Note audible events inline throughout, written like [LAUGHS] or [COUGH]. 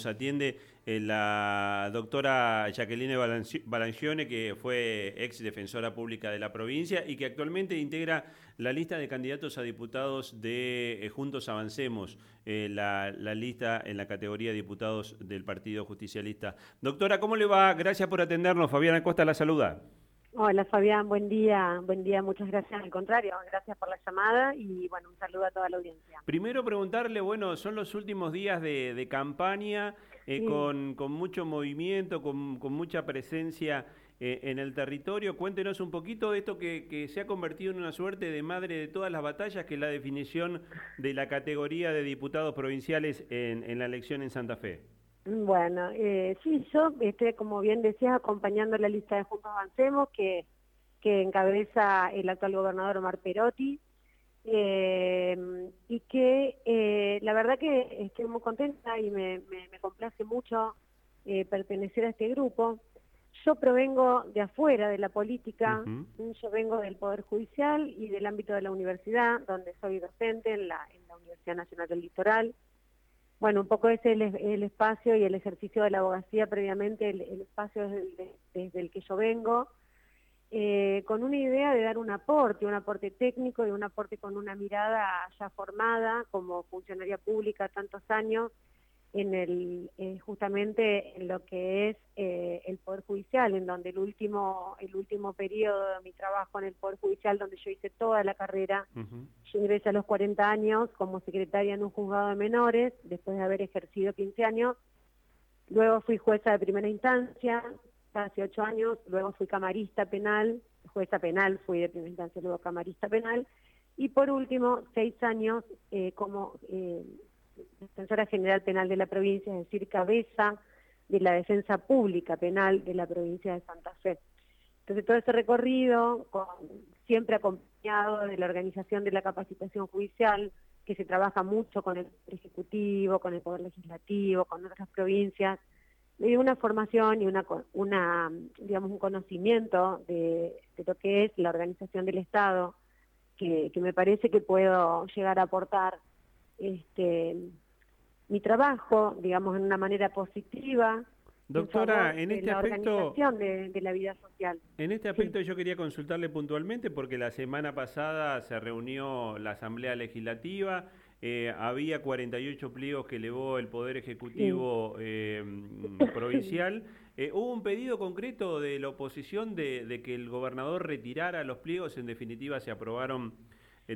Nos atiende eh, la doctora Jacqueline Balancione, que fue ex defensora pública de la provincia y que actualmente integra la lista de candidatos a diputados de eh, Juntos Avancemos, eh, la, la, lista en la categoría de diputados del Partido Justicialista. Doctora, ¿cómo le va? Gracias por atendernos. Fabiana Costa la saluda. Hola Fabián, buen día, buen día, muchas gracias, al contrario, gracias por la llamada y bueno, un saludo a toda la audiencia. Primero preguntarle, bueno, son los últimos días de, campaña eh, con, mucho movimiento, con, mucha presencia eh, en el territorio, cuéntenos un poquito de esto que, se ha convertido en una suerte de madre de todas las batallas, que es la definición de la categoría de diputados provinciales en la elección en Santa Fe. Bueno, eh, sí, yo, este, como bien decías, acompañando la lista de Juntos Avancemos, que, que encabeza el actual gobernador Omar Perotti, eh, y que eh, la verdad que estoy muy contenta y me, me, complace mucho eh, pertenecer a este grupo. Yo provengo de afuera de la política, yo vengo del Poder Judicial y del ámbito de la universidad, donde soy docente en la, en la Universidad Nacional del Litoral, bueno, un poco ese es el, espacio y el ejercicio de la abogacía previamente, el, espacio desde, el que yo vengo, eh, con una idea de dar un aporte, un aporte técnico y un aporte con una mirada ya formada como funcionaria pública tantos años, en el, eh, justamente en lo que es eh, el Poder Judicial, en donde el último, el último periodo de mi trabajo en el Poder Judicial, donde yo hice toda la carrera, yo ingresé a los 40 años como secretaria en un juzgado de menores, después de haber ejercido 15 años, luego fui jueza de primera instancia, hace 8 años, luego fui camarista penal, jueza penal, fui de primera instancia, luego camarista penal, y por último, 6 años eh, como defensora general penal de la provincia, es decir, cabeza de la defensa pública penal de la provincia de Santa Fe. Entonces todo ese recorrido, siempre acompañado de la organización de la capacitación judicial, que se trabaja mucho con el Ejecutivo, con el Poder Legislativo, con otras provincias, me dio una formación y una, una digamos, un conocimiento de, lo que es la organización del Estado, que me parece que puedo llegar a aportar este, mi trabajo, digamos, en una manera positiva. Doctora, en, este aspecto... De, de, la vida social. En este aspecto yo quería consultarle puntualmente porque la semana pasada se reunió la Asamblea Legislativa, eh, había 48 pliegos que elevó el Poder Ejecutivo eh, [LAUGHS] Provincial. Eh, ¿Hubo un pedido concreto de la oposición de, de que el gobernador retirara los pliegos? En definitiva, se aprobaron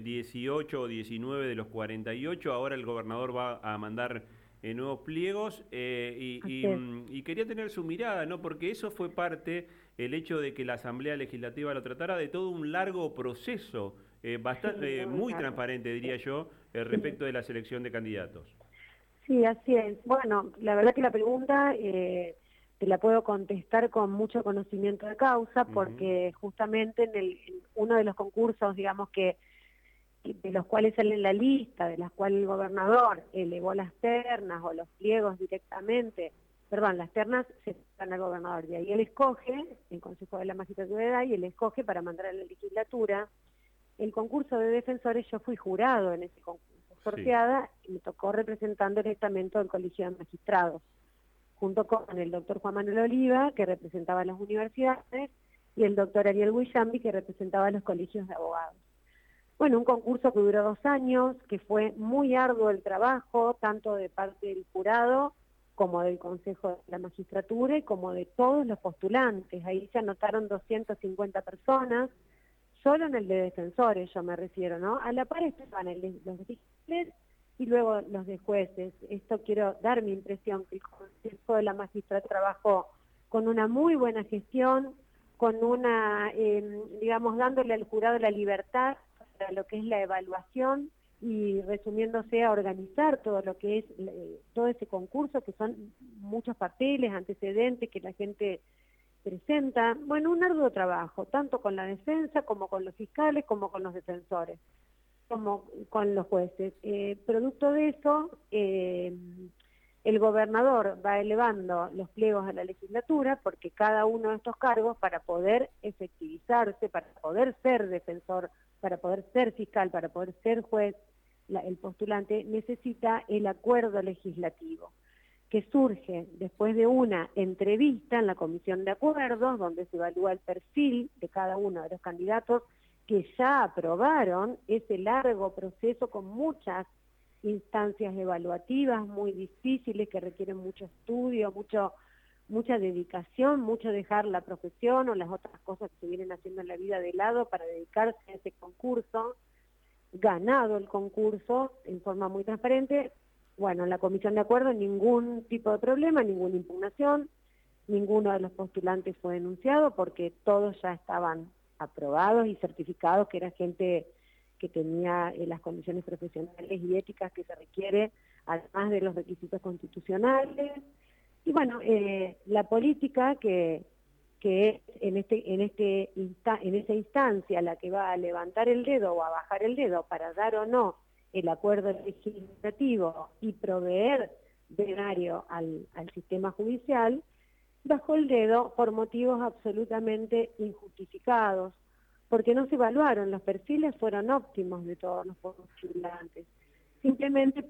18 o 19 de los 48. Ahora el gobernador va a mandar eh, nuevos pliegos eh, mm, y, quería tener su mirada, ¿no? Porque eso fue parte, el hecho de que la Asamblea Legislativa lo tratara de todo un largo proceso, eh, bastante, muy transparente, diría yo, respecto de la selección de candidatos. Sí, así es. Bueno, la verdad que la pregunta te la puedo contestar con mucho conocimiento de causa, porque justamente en, el, en uno de los concursos, digamos que de los cuales sale la lista, de las cuales el gobernador elevó las ternas o los pliegos directamente, perdón, las ternas se dan al gobernador, y ahí él escoge, el Consejo de la Magistratura y él escoge para mandar a la legislatura. El concurso de defensores, yo fui jurado en ese concurso, sorteada, y me tocó representando el estamento del Colegio de Magistrados, junto con el doctor Juan Manuel Oliva, que representaba las universidades, y el doctor Ariel Guillambi, que representaba los colegios de abogados. Bueno, un concurso que duró dos años, que fue muy arduo el trabajo, tanto de parte del jurado como del Consejo de la Magistratura y como de todos los postulantes. Ahí se anotaron 250 personas, solo en el de defensores yo me refiero, ¿no? A la par estaban los de y luego los de jueces. Esto quiero dar mi impresión, que el Consejo de la Magistratura trabajó con una muy buena gestión, con una, eh, digamos, dándole al jurado la libertad lo que es la evaluación y resumiéndose a organizar todo lo que es eh, todo ese concurso, que son muchos papeles, antecedentes que la gente presenta. Bueno, un arduo trabajo, tanto con la defensa como con los fiscales, como con los defensores, como con los jueces. Eh, producto de eso, eh, el gobernador va elevando los pliegos a la legislatura porque cada uno de estos cargos, para poder efectivizarse, para poder ser defensor para poder ser fiscal, para poder ser juez, el postulante necesita el acuerdo legislativo, que surge después de una entrevista en la comisión de acuerdos, donde se evalúa el perfil de cada uno de los candidatos que ya aprobaron ese largo proceso con muchas instancias evaluativas muy difíciles que requieren mucho estudio, mucho mucha dedicación, mucho dejar la profesión o las otras cosas que se vienen haciendo en la vida de lado para dedicarse a ese concurso, ganado el concurso en forma muy transparente. Bueno, en la comisión de acuerdo ningún tipo de problema, ninguna impugnación, ninguno de los postulantes fue denunciado porque todos ya estaban aprobados y certificados que era gente que tenía eh, las condiciones profesionales y éticas que se requiere, además de los requisitos constitucionales. Y bueno, eh, la política que, que es en, este, en, este en esa instancia la que va a levantar el dedo o a bajar el dedo para dar o no el acuerdo legislativo y proveer denario al, al sistema judicial, bajó el dedo por motivos absolutamente injustificados, porque no se evaluaron, los perfiles fueron óptimos de todos los postulantes. Simplemente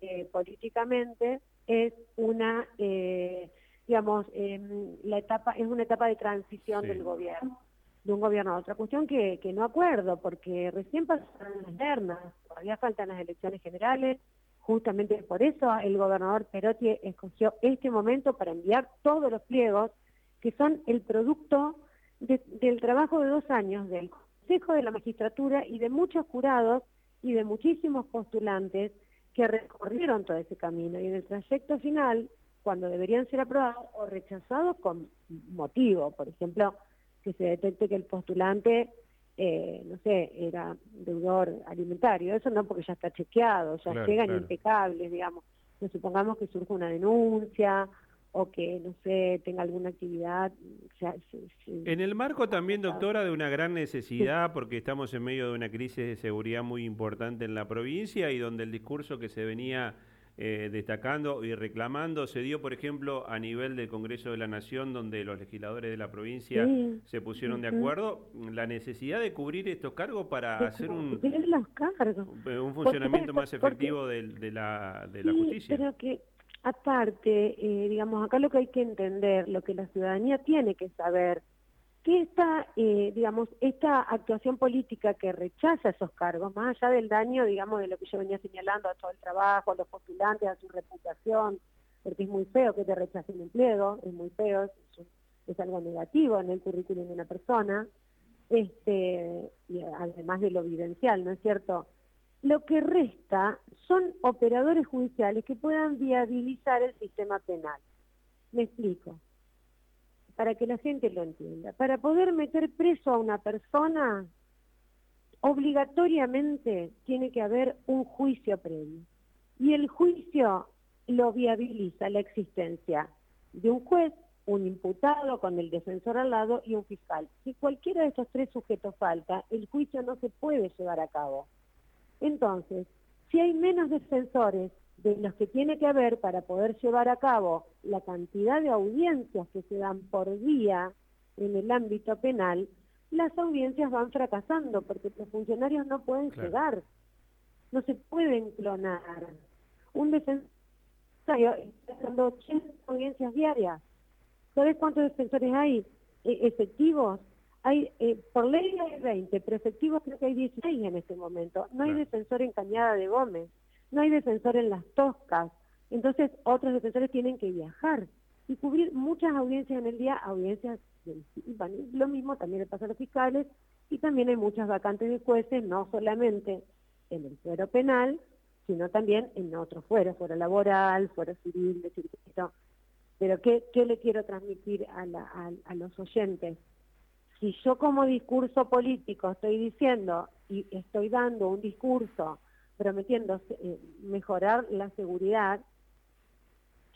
eh, políticamente es una, eh, digamos, em, la etapa es una etapa de transición del gobierno, de un gobierno a otra. Cuestión que, que no acuerdo, porque recién pasaron las internas, todavía faltan las elecciones generales, justamente por eso el gobernador Perotti escogió este momento para enviar todos los pliegos que son el producto del trabajo de dos años del Consejo de la Magistratura y de muchos jurados y de muchísimos postulantes que recorrieron todo ese camino y en el trayecto final, cuando deberían ser aprobados o rechazados con motivo, por ejemplo, que se detecte que el postulante, eh, no sé, era deudor alimentario, eso no porque ya está chequeado, ya llegan impecables, digamos. No supongamos que surge una denuncia o que, no sé, tenga alguna actividad. en el marco también, doctora, de una gran necesidad, porque estamos en medio de una crisis de seguridad muy importante en la provincia y donde el discurso que se venía eh, destacando y reclamando se dio, por ejemplo, a nivel del Congreso de la Nación, donde los legisladores de la provincia se pusieron de acuerdo, la necesidad de cubrir estos cargos para hacer un, un funcionamiento más efectivo de, la, de la justicia. Pero que Aparte, eh, digamos, acá lo que hay que entender, lo que la ciudadanía tiene que saber, que esta, eh, digamos, esta actuación política que rechaza esos cargos, más allá del daño, digamos, de lo que yo venía señalando a todo el trabajo, a los postulantes, a su reputación, porque es muy feo que te rechacen empleo, es muy feo, es, es algo negativo en el currículum de una persona, este, y además de lo evidencial, ¿no es cierto?, lo que resta son operadores judiciales que puedan viabilizar el sistema penal. Me explico, para que la gente lo entienda. Para poder meter preso a una persona, obligatoriamente tiene que haber un juicio previo. Y el juicio lo viabiliza la existencia de un juez, un imputado con el defensor al lado y un fiscal. Si cualquiera de estos tres sujetos falta, el juicio no se puede llevar a cabo. Entonces, si hay menos defensores de los que tiene que haber para poder llevar a cabo la cantidad de audiencias que se dan por día en el ámbito penal, las audiencias van fracasando porque los funcionarios no pueden llegar, no se pueden clonar. Un defensor está haciendo 80 audiencias diarias. ¿Sabes cuántos defensores hay eh, efectivos? Hay, eh, por ley hay 20, pero efectivos creo que hay 16 en este momento. No hay defensor en Cañada de Gómez, no hay defensor en Las Toscas. Entonces, otros defensores tienen que viajar y cubrir muchas audiencias en el día, audiencias, lo mismo también le pasa a los fiscales, y también hay muchas vacantes de jueces, no solamente en el fuero penal, sino también en otros fueros, fuero laboral, fuero civil, de circuito. Pero ¿qué, qué le quiero transmitir a, la, a los oyentes? Si yo como discurso político estoy diciendo y estoy dando un discurso prometiendo eh, mejorar la seguridad,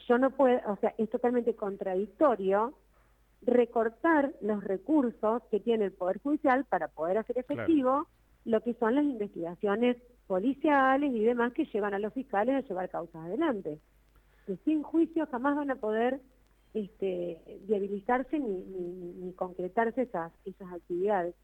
yo no puedo, o sea, es totalmente contradictorio recortar los recursos que tiene el Poder Judicial para poder hacer efectivo lo que son las investigaciones policiales y demás que llevan a los fiscales a llevar causas adelante. Que sin juicio jamás van a poder este, viabilizarse ni, ni, concretarse esas, esas actividades.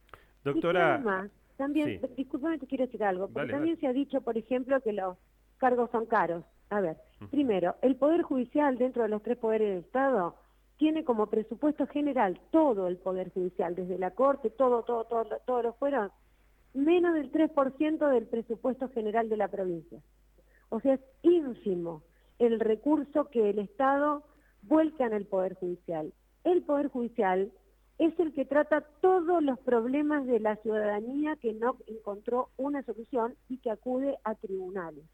Doctora... también, disculpame, te quiero decir algo, porque también se ha dicho, por ejemplo, que los cargos son caros. A ver, primero, el Poder Judicial dentro de los tres poderes del Estado tiene como presupuesto general todo el Poder Judicial, desde la Corte, todo, todo, todo, todos los fueron, menos del 3% del presupuesto general de la provincia. O sea, es ínfimo el recurso que el Estado vuelca en el Poder Judicial. El Poder Judicial es el que trata todos los problemas de la ciudadanía que no encontró una solución y que acude a tribunales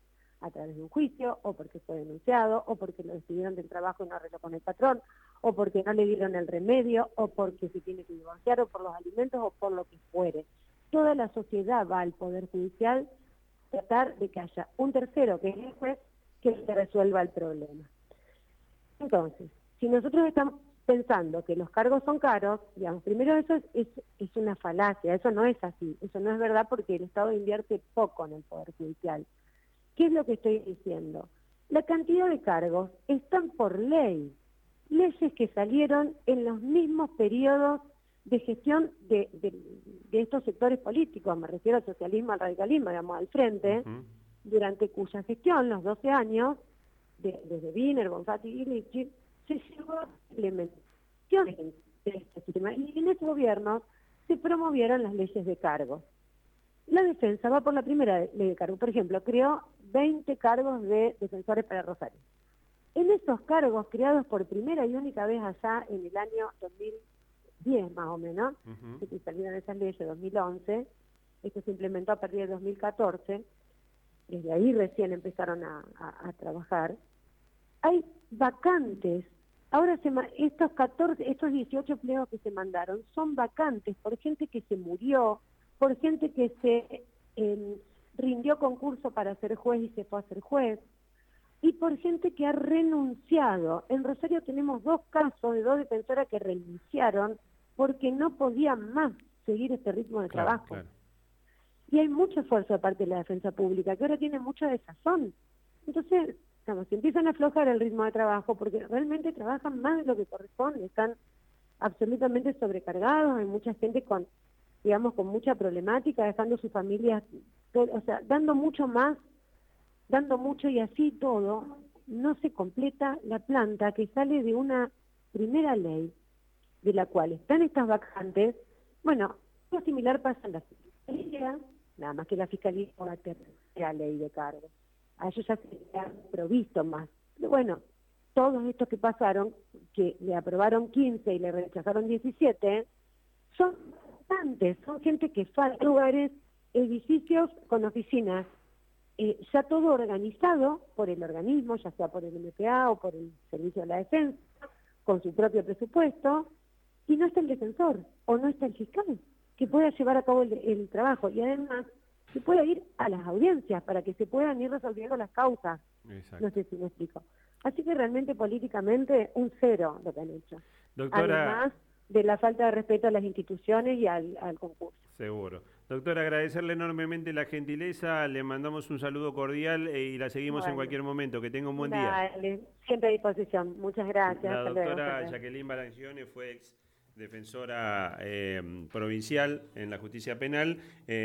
a través de un juicio, o porque fue denunciado, o porque lo despidieron del trabajo y no arregló con el patrón, o porque no le dieron el remedio, o porque se tiene que divorciar, o por los alimentos, o por lo que fuere. Toda la sociedad va al Poder Judicial a tratar de que haya un tercero, que es el juez, que resuelva el problema. Entonces, si nosotros estamos pensando que los cargos son caros, digamos, primero eso es, es, una falacia, eso no es así, eso no es verdad porque el Estado invierte poco en el Poder Judicial. ¿Qué es lo que estoy diciendo? La cantidad de cargos están por ley, leyes que salieron en los mismos periodos de gestión de, estos sectores políticos, me refiero al socialismo, al radicalismo, digamos, al frente, durante cuya gestión, los 12 años, desde Wiener, Bonfatti y Lichi, se llegó a implementación de este sistema. Y en ese gobierno se promovieron las leyes de cargos. La defensa va por la primera ley de cargos. Por ejemplo, creó 20 cargos de defensores para Rosario. En esos cargos creados por primera y única vez allá en el año 2010 más o menos, que salieron esas leyes 2011, esto se implementó a partir de 2014, desde ahí recién empezaron a, trabajar, hay vacantes. Ahora se, estos 14, estos 18 empleos que se mandaron son vacantes por gente que se murió, por gente que se em, rindió concurso para ser juez y se fue a ser juez, y por gente que ha renunciado. En Rosario tenemos dos casos de dos defensoras que renunciaron porque no podían más seguir este ritmo de trabajo. Y hay mucho esfuerzo de parte de la defensa pública, que ahora tiene mucha desazón. Entonces, estamos, empiezan a aflojar el ritmo de trabajo porque realmente trabajan más de lo que corresponde, están absolutamente sobrecargados, hay mucha gente con, digamos, con mucha problemática, dejando sus familias, o sea, dando mucho más, dando mucho y así todo, no se completa la planta que sale de una primera ley de la cual están estas vacantes, bueno, algo similar pasa en la fiscalía, nada más que la fiscalía con la ley de cargos. A ellos ya se han provisto más. Pero bueno, todos estos que pasaron, que le aprobaron 15 y le rechazaron 17, son bastantes, son gente que falta lugares, edificios con oficinas, eh, ya todo organizado por el organismo, ya sea por el MPA o por el Servicio de la Defensa, con su propio presupuesto, y no está el defensor o no está el fiscal que pueda llevar a cabo el, trabajo y además que pueda ir a las audiencias para que se puedan ir resolviendo las causas. No sé si me explico. Así que realmente políticamente un cero lo que han hecho. Además de la falta de respeto a las instituciones y al, concurso. Seguro. Doctora, agradecerle enormemente la gentileza, le mandamos un saludo cordial eh, y la seguimos en cualquier momento. Que tenga un buen día. siempre a disposición. Muchas gracias. La doctora Jacqueline Barancione fue ex defensora eh, provincial en la justicia penal. Eh,